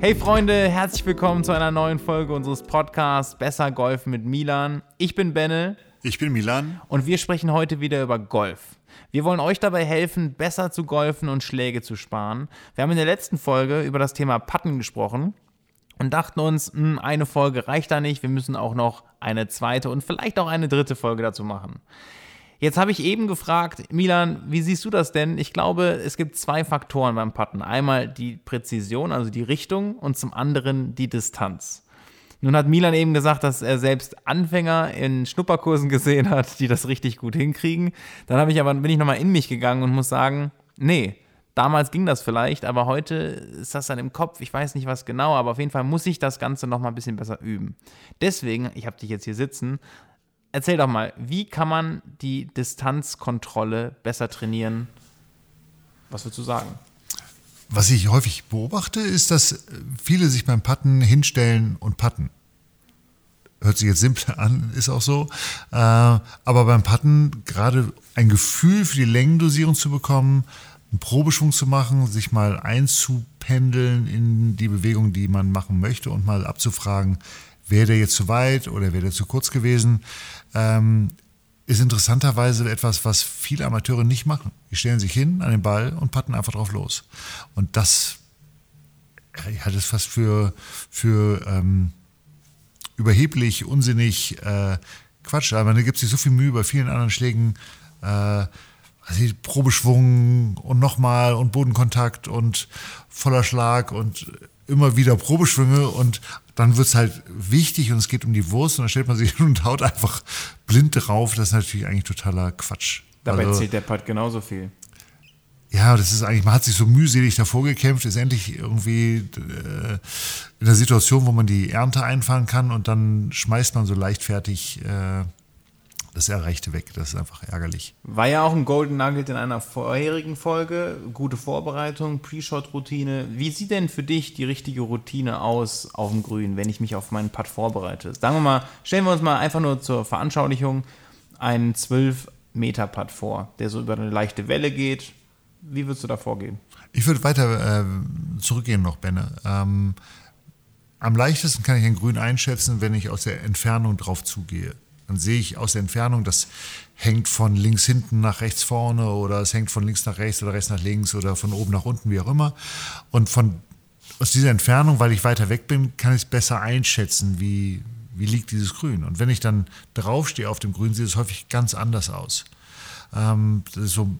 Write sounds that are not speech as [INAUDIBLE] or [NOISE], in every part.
Hey Freunde, herzlich willkommen zu einer neuen Folge unseres Podcasts Besser Golfen mit Milan. Ich bin Benne. Ich bin Milan. Und wir sprechen heute wieder über Golf. Wir wollen euch dabei helfen, besser zu golfen und Schläge zu sparen. Wir haben in der letzten Folge über das Thema Patten gesprochen und dachten uns, mh, hm, eine Folge reicht da nicht, wir müssen auch noch eine zweite und vielleicht auch eine dritte Folge dazu machen. Jetzt habe ich eben gefragt, Milan, wie siehst du das denn? Ich glaube, es gibt zwei Faktoren beim Putten. Einmal die Präzision, also die Richtung, und zum anderen die Distanz. Nun hat Milan eben gesagt, dass er selbst Anfänger in Schnupperkursen gesehen [LAUGHS] hat, die das richtig gut hinkriegen. Dann habe ich aber bin ich nochmal in mich gegangen und muss sagen, nee, damals ging das vielleicht, aber heute ist das dann im Kopf. Ich weiß nicht was genau, aber auf jeden Fall muss ich das Ganze nochmal ein bisschen besser üben. Deswegen, ich habe dich jetzt hier sitzen, erzähl doch mal, wie kann man die Distanzkontrolle besser trainieren? Was würdest du sagen? Was ich häufig beobachte, ist, dass viele sich beim Patten hinstellen und patten. Hört sich jetzt simpel an, ist auch so. Äh, aber beim Patten gerade ein Gefühl für die Längendosierung zu bekommen, einen Probeschwung zu machen, sich mal einzupendeln in die Bewegung, die man machen möchte und mal abzufragen, wäre der jetzt zu weit oder wäre der zu kurz gewesen, ähm, ist interessanterweise etwas, was viele Amateure nicht machen. Die stellen sich hin an den Ball und patten einfach drauf los. Und das ich halte es fast für, für ähm, überheblich, unsinnig, äh, Quatsch. Aber da gibt es sich so viel Mühe bei vielen anderen Schlägen. Äh, also Probeschwung und nochmal und Bodenkontakt und voller Schlag und immer wieder Probeschwünge und dann wird es halt wichtig und es geht um die Wurst und dann stellt man sich hin [LAUGHS] und haut einfach blind drauf. Das ist natürlich eigentlich totaler Quatsch. Dabei also, zählt der Putt genauso viel. Ja, das ist eigentlich, man hat sich so mühselig davor gekämpft, ist endlich irgendwie äh, in der Situation, wo man die Ernte einfahren kann und dann schmeißt man so leichtfertig äh, das Erreichte weg. Das ist einfach ärgerlich. War ja auch ein Golden Nugget in einer vorherigen Folge. Gute Vorbereitung, Pre-Shot-Routine. Wie sieht denn für dich die richtige Routine aus auf dem Grün, wenn ich mich auf meinen Putt vorbereite? Sagen wir mal, stellen wir uns mal einfach nur zur Veranschaulichung einen 12-Meter-Putt vor, der so über eine leichte Welle geht. Wie würdest du da vorgehen? Ich würde weiter äh, zurückgehen noch, Benne. Ähm, am leichtesten kann ich ein Grün einschätzen, wenn ich aus der Entfernung drauf zugehe. Dann sehe ich aus der Entfernung, das hängt von links hinten nach rechts vorne oder es hängt von links nach rechts oder rechts nach links oder von oben nach unten, wie auch immer. Und von, aus dieser Entfernung, weil ich weiter weg bin, kann ich es besser einschätzen, wie, wie liegt dieses Grün. Und wenn ich dann draufstehe auf dem Grün, sieht es häufig ganz anders aus. Ähm, so,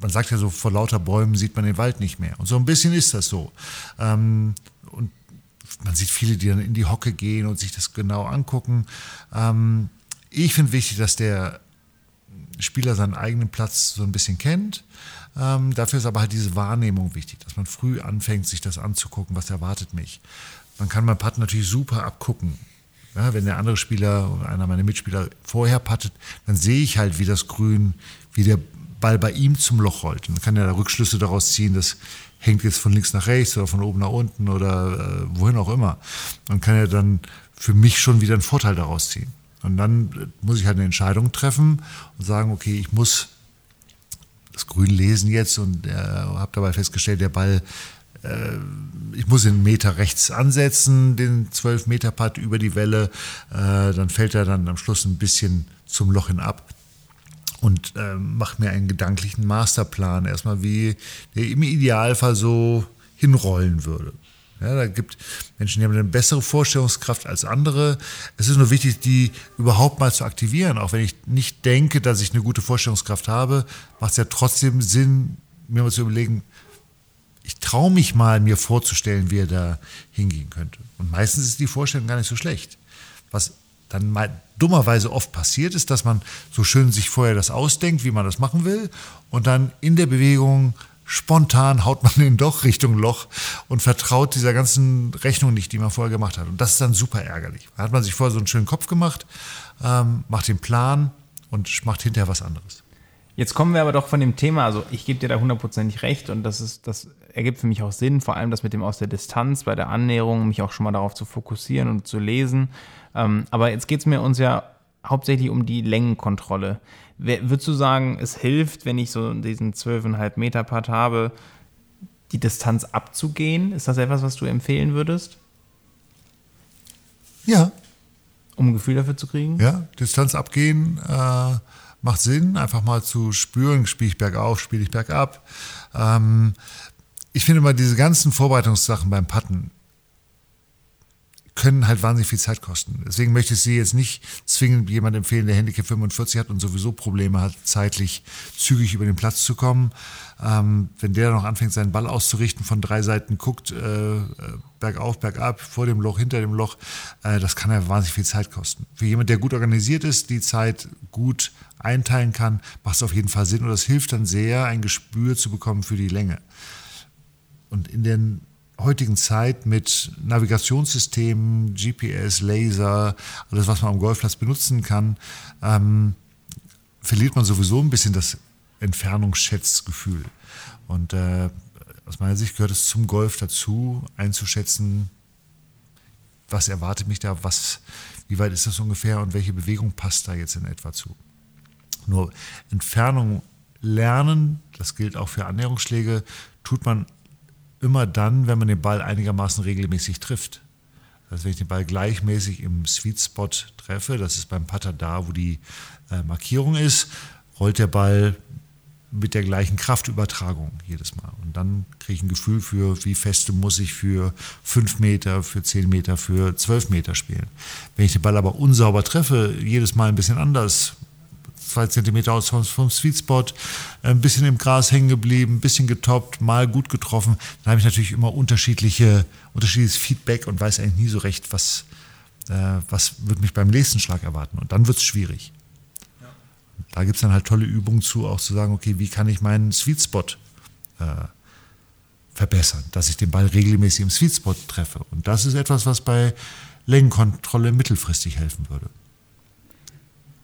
man sagt ja so, vor lauter Bäumen sieht man den Wald nicht mehr. Und so ein bisschen ist das so. Ähm, und man sieht viele, die dann in die Hocke gehen und sich das genau angucken. Ähm, ich finde wichtig, dass der Spieler seinen eigenen Platz so ein bisschen kennt. Ähm, dafür ist aber halt diese Wahrnehmung wichtig, dass man früh anfängt, sich das anzugucken, was erwartet mich. Man kann beim Putt natürlich super abgucken. Ja, wenn der andere Spieler oder einer meiner Mitspieler vorher puttet, dann sehe ich halt, wie das Grün, wie der Ball bei ihm zum Loch rollt. Dann kann er da Rückschlüsse daraus ziehen, das hängt jetzt von links nach rechts oder von oben nach unten oder äh, wohin auch immer. Und kann er dann für mich schon wieder einen Vorteil daraus ziehen. Und dann muss ich halt eine Entscheidung treffen und sagen, okay, ich muss das Grün lesen jetzt und äh, habe dabei festgestellt, der Ball, äh, ich muss den Meter rechts ansetzen, den 12 Meter Putt über die Welle, äh, dann fällt er dann am Schluss ein bisschen zum Loch hin ab und äh, macht mir einen gedanklichen Masterplan erstmal, wie der im Idealfall so hinrollen würde. Ja, da gibt Menschen, die haben eine bessere Vorstellungskraft als andere. Es ist nur wichtig, die überhaupt mal zu aktivieren. Auch wenn ich nicht denke, dass ich eine gute Vorstellungskraft habe, macht es ja trotzdem Sinn, mir mal zu überlegen, ich traue mich mal, mir vorzustellen, wie er da hingehen könnte. Und meistens ist die Vorstellung gar nicht so schlecht. Was dann mal dummerweise oft passiert ist, dass man so schön sich vorher das ausdenkt, wie man das machen will, und dann in der Bewegung spontan haut man ihn doch Richtung Loch und vertraut dieser ganzen Rechnung nicht, die man vorher gemacht hat. Und das ist dann super ärgerlich. Da hat man sich vorher so einen schönen Kopf gemacht, ähm, macht den Plan und macht hinterher was anderes. Jetzt kommen wir aber doch von dem Thema, also ich gebe dir da hundertprozentig recht und das ist, das ergibt für mich auch Sinn, vor allem das mit dem aus der Distanz bei der Annäherung, mich auch schon mal darauf zu fokussieren und zu lesen. Ähm, aber jetzt geht es mir uns ja hauptsächlich um die Längenkontrolle. Würdest du sagen, es hilft, wenn ich so diesen 12,5 Meter Putt habe, die Distanz abzugehen? Ist das etwas, was du empfehlen würdest? Ja. Um ein Gefühl dafür zu kriegen? Ja, Distanz abgehen äh, macht Sinn, einfach mal zu spüren, spiele ich bergauf, spiele ich bergab. Ähm, ich finde mal diese ganzen Vorbereitungssachen beim Putten, können halt wahnsinnig viel Zeit kosten. Deswegen möchte ich Sie jetzt nicht zwingend jemand empfehlen, der Handicap 45 hat und sowieso Probleme hat, zeitlich zügig über den Platz zu kommen. Ähm, wenn der noch anfängt, seinen Ball auszurichten, von drei Seiten guckt, äh, bergauf, bergab, vor dem Loch, hinter dem Loch, äh, das kann ja wahnsinnig viel Zeit kosten. Für jemand, der gut organisiert ist, die Zeit gut einteilen kann, macht es auf jeden Fall Sinn und das hilft dann sehr, ein Gespür zu bekommen für die Länge. Und in den heutigen Zeit mit Navigationssystemen, GPS, Laser, alles, was man am Golfplatz benutzen kann, ähm, verliert man sowieso ein bisschen das Entfernungsschätzgefühl. Und äh, aus meiner Sicht gehört es zum Golf dazu, einzuschätzen, was erwartet mich da, was, wie weit ist das ungefähr und welche Bewegung passt da jetzt in etwa zu. Nur Entfernung lernen, das gilt auch für Annäherungsschläge, tut man immer dann, wenn man den Ball einigermaßen regelmäßig trifft. Also wenn ich den Ball gleichmäßig im Sweet Spot treffe, das ist beim Putter da, wo die äh, Markierung ist, rollt der Ball mit der gleichen Kraftübertragung jedes Mal. Und dann kriege ich ein Gefühl für, wie feste muss ich für 5 Meter, für 10 Meter, für 12 Meter spielen. Wenn ich den Ball aber unsauber treffe, jedes Mal ein bisschen anders, zwei Zentimeter aus vom, vom Sweet Spot, ein bisschen im Gras hängen geblieben, ein bisschen getoppt, mal gut getroffen. Dann habe ich natürlich immer unterschiedliche, unterschiedliches Feedback und weiß eigentlich nie so recht, was, äh, was wird mich beim nächsten Schlag erwarten. Und dann wird es schwierig. Ja. Da gibt es dann halt tolle Übungen zu, auch zu sagen, okay, wie kann ich meinen Sweet Spot äh, verbessern, dass ich den Ball regelmäßig im Sweet Spot treffe. Und das ist etwas, was bei Längenkontrolle mittelfristig helfen würde.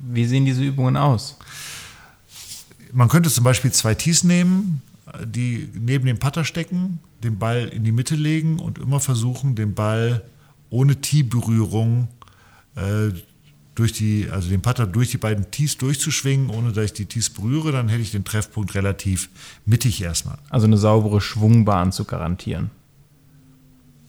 Wie sehen diese Übungen aus? Man könnte zum Beispiel zwei Tees nehmen, die neben dem Putter stecken, den Ball in die Mitte legen und immer versuchen, den Ball ohne Tee-Berührung äh, durch die, also den Putter durch die beiden Tees durchzuschwingen, ohne dass ich die Tees berühre, dann hätte ich den Treffpunkt relativ mittig erstmal. Also eine saubere Schwungbahn zu garantieren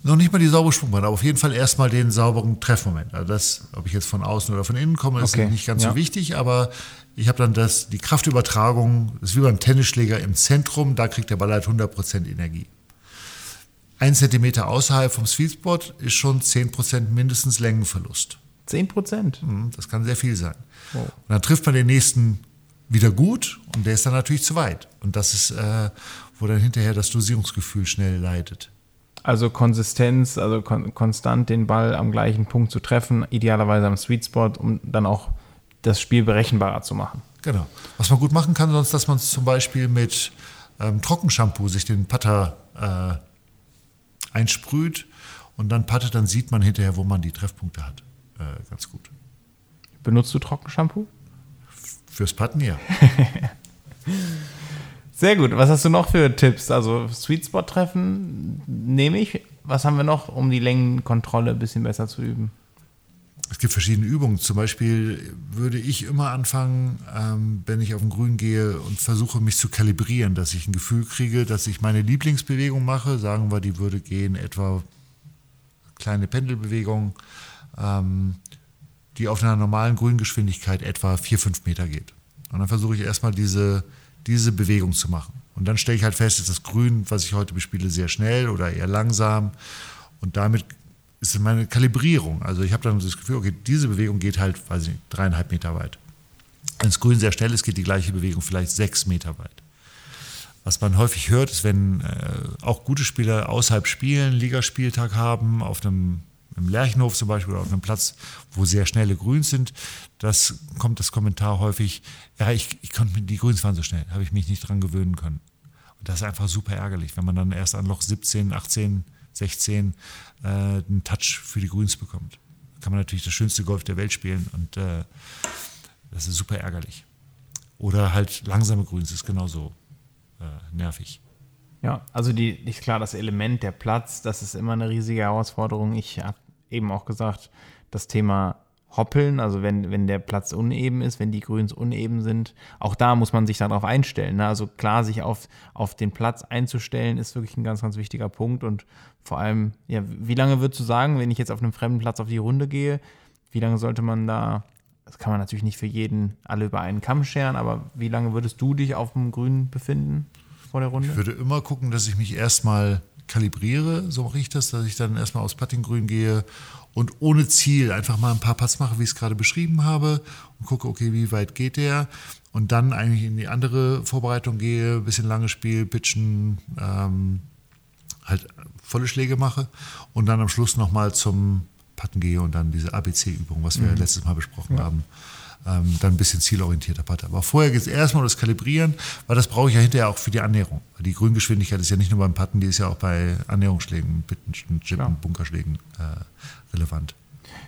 noch nicht mal die saubere Schwungbahn, aber auf jeden Fall erstmal den sauberen Treffmoment. Also das, ob ich jetzt von außen oder von innen komme, ist okay. nicht ganz ja. so wichtig, aber ich habe dann das, die Kraftübertragung, das ist wie beim Tennisschläger im Zentrum, da kriegt der Ball halt 100% Energie. Ein Zentimeter außerhalb vom Sweet Spot ist schon 10% mindestens Längenverlust. 10%? Mhm, das kann sehr viel sein. Oh. Und dann trifft man den nächsten wieder gut und der ist dann natürlich zu weit. Und das ist, äh, wo dann hinterher das Dosierungsgefühl schnell leidet. Also Konsistenz, also kon konstant den Ball am gleichen Punkt zu treffen, idealerweise am Sweet Spot, um dann auch das Spiel berechenbarer zu machen. Genau. Was man gut machen kann, sonst, dass man zum Beispiel mit ähm, Trockenshampoo sich den Putter äh, einsprüht und dann puttet, dann sieht man hinterher, wo man die Treffpunkte hat. Äh, ganz gut. Benutzt du Trockenshampoo? Fürs Putten, ja. [LAUGHS] Sehr gut. Was hast du noch für Tipps? Also Sweet Spot treffen nehme ich. Was haben wir noch, um die Längenkontrolle ein bisschen besser zu üben? Es gibt verschiedene Übungen. Zum Beispiel würde ich immer anfangen, ähm, wenn ich auf den Grün gehe und versuche, mich zu kalibrieren, dass ich ein Gefühl kriege, dass ich meine Lieblingsbewegung mache. Sagen wir, die würde gehen etwa kleine Pendelbewegung, ähm, die auf einer normalen Grüngeschwindigkeit etwa 4, 5 Meter geht. Und dann versuche ich erstmal diese diese Bewegung zu machen. Und dann stelle ich halt fest, ist das Grün, was ich heute bespiele, sehr schnell oder eher langsam. Und damit ist meine Kalibrierung. Also ich habe dann das Gefühl, okay, diese Bewegung geht halt, weiß ich nicht, dreieinhalb Meter weit. Wenn das Grün sehr schnell ist, geht die gleiche Bewegung vielleicht sechs Meter weit. Was man häufig hört, ist, wenn äh, auch gute Spieler außerhalb spielen, Ligaspieltag haben, auf einem im Lerchenhof zum Beispiel oder auf einem Platz, wo sehr schnelle Grüns sind, das kommt das Kommentar häufig, ja, ich, ich konnte die Grüns waren so schnell, habe ich mich nicht dran gewöhnen können. Und das ist einfach super ärgerlich, wenn man dann erst an Loch 17, 18, 16 äh, einen Touch für die Grüns bekommt. Da kann man natürlich das schönste Golf der Welt spielen und äh, das ist super ärgerlich. Oder halt langsame Grüns ist genauso äh, nervig. Ja, also die, ist klar, das Element der Platz, das ist immer eine riesige Herausforderung. Ich habe eben auch gesagt, das Thema hoppeln, also wenn, wenn der Platz uneben ist, wenn die Grüns uneben sind. Auch da muss man sich darauf einstellen. Ne? Also klar, sich auf, auf den Platz einzustellen, ist wirklich ein ganz, ganz wichtiger Punkt. Und vor allem, ja, wie lange würdest du sagen, wenn ich jetzt auf einem fremden Platz auf die Runde gehe, wie lange sollte man da, das kann man natürlich nicht für jeden alle über einen Kamm scheren, aber wie lange würdest du dich auf dem Grün befinden vor der Runde? Ich würde immer gucken, dass ich mich erstmal kalibriere, so mache ich das, dass ich dann erstmal aufs Puttinggrün gehe und ohne Ziel einfach mal ein paar Putts mache, wie ich es gerade beschrieben habe und gucke, okay, wie weit geht der und dann eigentlich in die andere Vorbereitung gehe, ein bisschen lange Spiel, pitchen, ähm, halt volle Schläge mache und dann am Schluss nochmal zum Putten gehe und dann diese ABC-Übung, was wir mhm. letztes Mal besprochen ja. haben, ähm, dann ein bisschen zielorientierter Putter. Aber vorher geht es erstmal um das Kalibrieren, weil das brauche ich ja hinterher auch für die Annäherung. Die Grüngeschwindigkeit ist ja nicht nur beim Putten, die ist ja auch bei Annäherungsschlägen, Bitten, Chippen. Bunkerschlägen äh, relevant.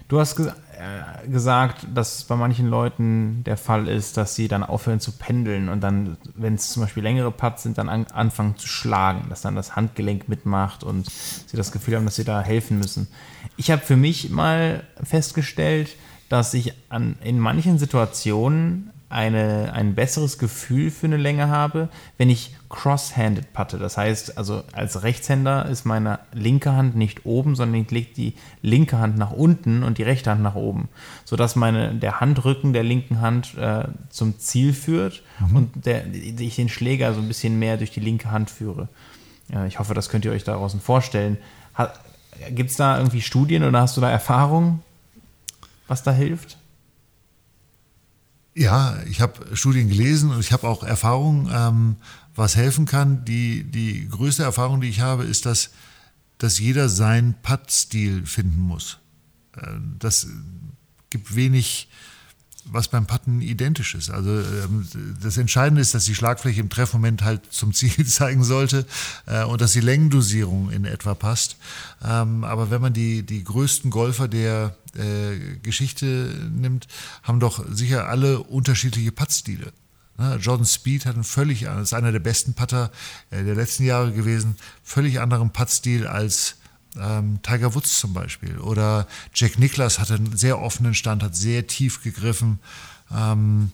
Du hast ge äh, gesagt, dass bei manchen Leuten der Fall ist, dass sie dann aufhören zu pendeln und dann, wenn es zum Beispiel längere Putts sind, dann an anfangen zu schlagen, dass dann das Handgelenk mitmacht und sie das Gefühl haben, dass sie da helfen müssen. Ich habe für mich mal festgestellt, dass ich an, in manchen Situationen eine, ein besseres Gefühl für eine Länge habe, wenn ich cross-handed putte. Das heißt, also als Rechtshänder ist meine linke Hand nicht oben, sondern ich lege die linke Hand nach unten und die rechte Hand nach oben, sodass meine, der Handrücken der linken Hand äh, zum Ziel führt mhm. und der, ich den Schläger so ein bisschen mehr durch die linke Hand führe. Ja, ich hoffe, das könnt ihr euch daraus vorstellen. Gibt es da irgendwie Studien oder hast du da Erfahrungen? Was da hilft? Ja, ich habe Studien gelesen und ich habe auch Erfahrungen, ähm, was helfen kann. Die, die größte Erfahrung, die ich habe, ist, dass, dass jeder seinen Putt-Stil finden muss. Äh, das gibt wenig was beim Putten identisch ist. Also ähm, das Entscheidende ist, dass die Schlagfläche im Treffmoment halt zum Ziel [LAUGHS] zeigen sollte äh, und dass die Längendosierung in etwa passt. Ähm, aber wenn man die, die größten Golfer der äh, Geschichte nimmt, haben doch sicher alle unterschiedliche Puttstile. Ne, Jordan Speed hat einen völlig, ist einer der besten Putter äh, der letzten Jahre gewesen, völlig anderen Puttstil als ähm, Tiger Woods zum Beispiel. Oder Jack Nicklaus hatte einen sehr offenen Stand, hat sehr tief gegriffen. Ähm,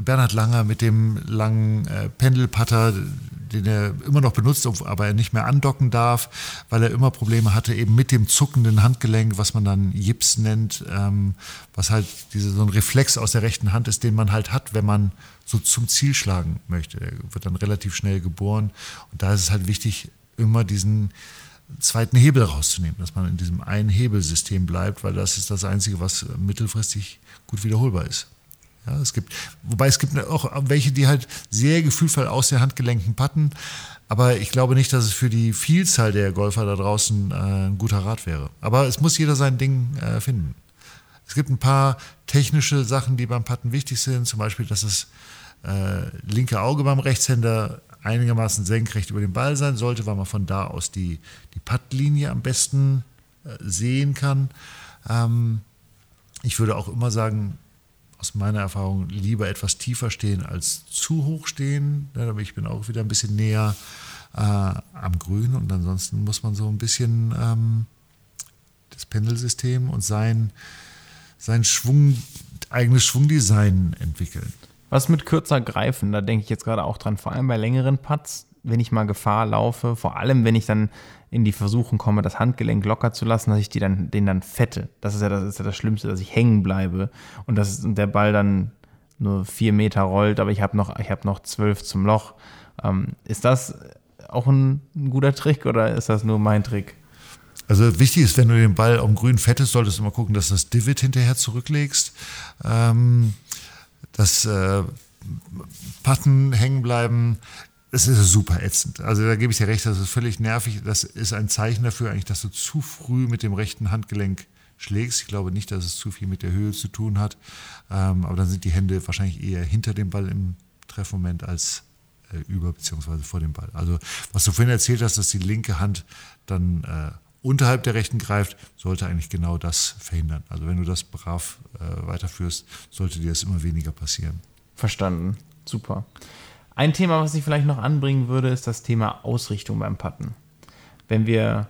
Bernhard Langer mit dem langen äh, Pendelputter, den er immer noch benutzt, aber er nicht mehr andocken darf, weil er immer Probleme hatte eben mit dem zuckenden Handgelenk, was man dann Jips nennt, ähm, was halt diese, so ein Reflex aus der rechten Hand ist, den man halt hat, wenn man so zum Ziel schlagen möchte. Er wird dann relativ schnell geboren und da ist es halt wichtig, immer diesen zweiten Hebel rauszunehmen, dass man in diesem einen Hebelsystem bleibt, weil das ist das Einzige, was mittelfristig gut wiederholbar ist. Ja, es gibt, wobei es gibt auch welche, die halt sehr gefühlvoll aus der Handgelenken patten, aber ich glaube nicht, dass es für die Vielzahl der Golfer da draußen äh, ein guter Rat wäre. Aber es muss jeder sein Ding äh, finden. Es gibt ein paar technische Sachen, die beim Patten wichtig sind, zum Beispiel, dass das äh, linke Auge beim Rechtshänder einigermaßen senkrecht über dem Ball sein sollte, weil man von da aus die, die Puttlinie am besten äh, sehen kann. Ähm, ich würde auch immer sagen, aus meiner Erfahrung lieber etwas tiefer stehen als zu hoch stehen. Ja, ich bin auch wieder ein bisschen näher äh, am Grün und ansonsten muss man so ein bisschen ähm, das Pendelsystem und sein, sein Schwung, eigenes Schwungdesign entwickeln. Was mit kürzer greifen, da denke ich jetzt gerade auch dran, vor allem bei längeren Putts, wenn ich mal Gefahr laufe, vor allem wenn ich dann in die Versuchung komme, das Handgelenk locker zu lassen, dass ich die dann, den dann fette. Das ist ja das, ist ja das Schlimmste, dass ich hängen bleibe und dass der Ball dann nur vier Meter rollt, aber ich habe noch, hab noch zwölf zum Loch. Ähm, ist das auch ein, ein, guter Trick oder ist das nur mein Trick? Also wichtig ist, wenn du den Ball am Grün fettest, solltest du mal gucken, dass du das Divid hinterher zurücklegst. Ähm, das äh, Patten hängen bleiben, das ist super ätzend. Also da gebe ich dir recht, das ist völlig nervig. Das ist ein Zeichen dafür eigentlich, dass du zu früh mit dem rechten Handgelenk schlägst. Ich glaube nicht, dass es zu viel mit der Höhe zu tun hat. Ähm, aber dann sind die Hände wahrscheinlich eher hinter dem Ball im Treffmoment als äh, über bzw. vor dem Ball. Also was du vorhin erzählt hast, dass die linke Hand dann äh, unterhalb der rechten greift, sollte eigentlich genau das verhindern. Also wenn du das brav äh, weiterführst, sollte dir das immer weniger passieren. Verstanden. Super. Ein Thema, was ich vielleicht noch anbringen würde, ist das Thema Ausrichtung beim Putten. Wenn wir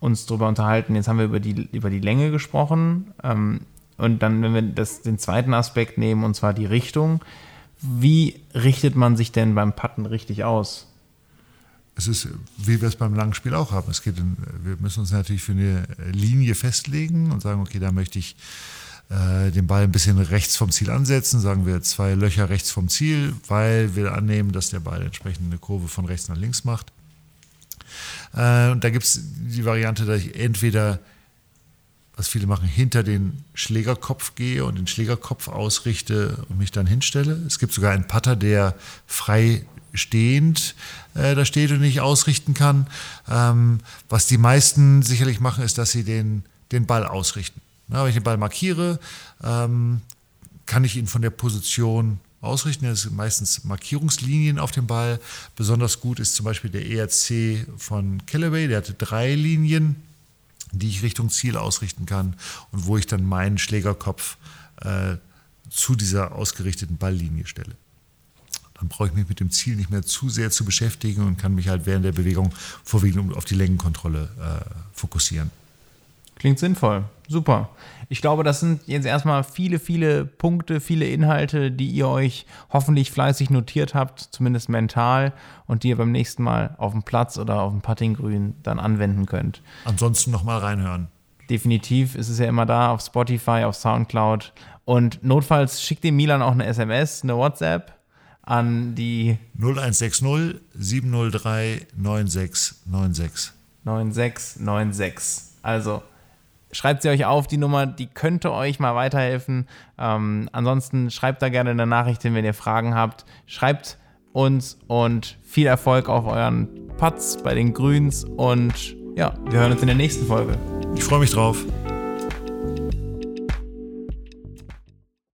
uns darüber unterhalten. Jetzt haben wir über die, über die Länge gesprochen. Ähm, und dann, wenn wir das, den zweiten Aspekt nehmen, und zwar die Richtung, wie richtet man sich denn beim Putten richtig aus? Es ist, wie wir es beim langen Spiel auch haben. Es geht in, wir müssen uns natürlich für eine Linie festlegen und sagen, okay, da möchte ich äh, den Ball ein bisschen rechts vom Ziel ansetzen, sagen wir zwei Löcher rechts vom Ziel, weil wir annehmen, dass der Ball entsprechend eine Kurve von rechts nach links macht. Äh, und da gibt es die Variante, dass ich entweder was viele machen, hinter den Schlägerkopf gehe und den Schlägerkopf ausrichte und mich dann hinstelle. Es gibt sogar einen Putter, der frei stehend äh, da steht und nicht ausrichten kann. Ähm, was die meisten sicherlich machen, ist, dass sie den, den Ball ausrichten. Na, wenn ich den Ball markiere, ähm, kann ich ihn von der Position ausrichten. Das sind meistens Markierungslinien auf dem Ball. Besonders gut ist zum Beispiel der ERC von Callaway, der hatte drei Linien die ich Richtung Ziel ausrichten kann und wo ich dann meinen Schlägerkopf äh, zu dieser ausgerichteten Balllinie stelle. Dann brauche ich mich mit dem Ziel nicht mehr zu sehr zu beschäftigen und kann mich halt während der Bewegung vorwiegend auf die Längenkontrolle äh, fokussieren. Klingt sinnvoll. Super. Ich glaube, das sind jetzt erstmal viele, viele Punkte, viele Inhalte, die ihr euch hoffentlich fleißig notiert habt, zumindest mental, und die ihr beim nächsten Mal auf dem Platz oder auf dem Puttinggrün dann anwenden könnt. Ansonsten nochmal reinhören. Definitiv ist es ja immer da auf Spotify, auf Soundcloud. Und notfalls schickt dem Milan auch eine SMS, eine WhatsApp an die 0160 703 9696. 9696. Also schreibt sie euch auf, die Nummer, die könnte euch mal weiterhelfen. Ähm, ansonsten schreibt da gerne eine Nachricht hin, wenn ihr Fragen habt. Schreibt uns und viel Erfolg auf euren Putts bei den Grüns und ja, wir hören uns in der nächsten Folge. Ich freue mich drauf.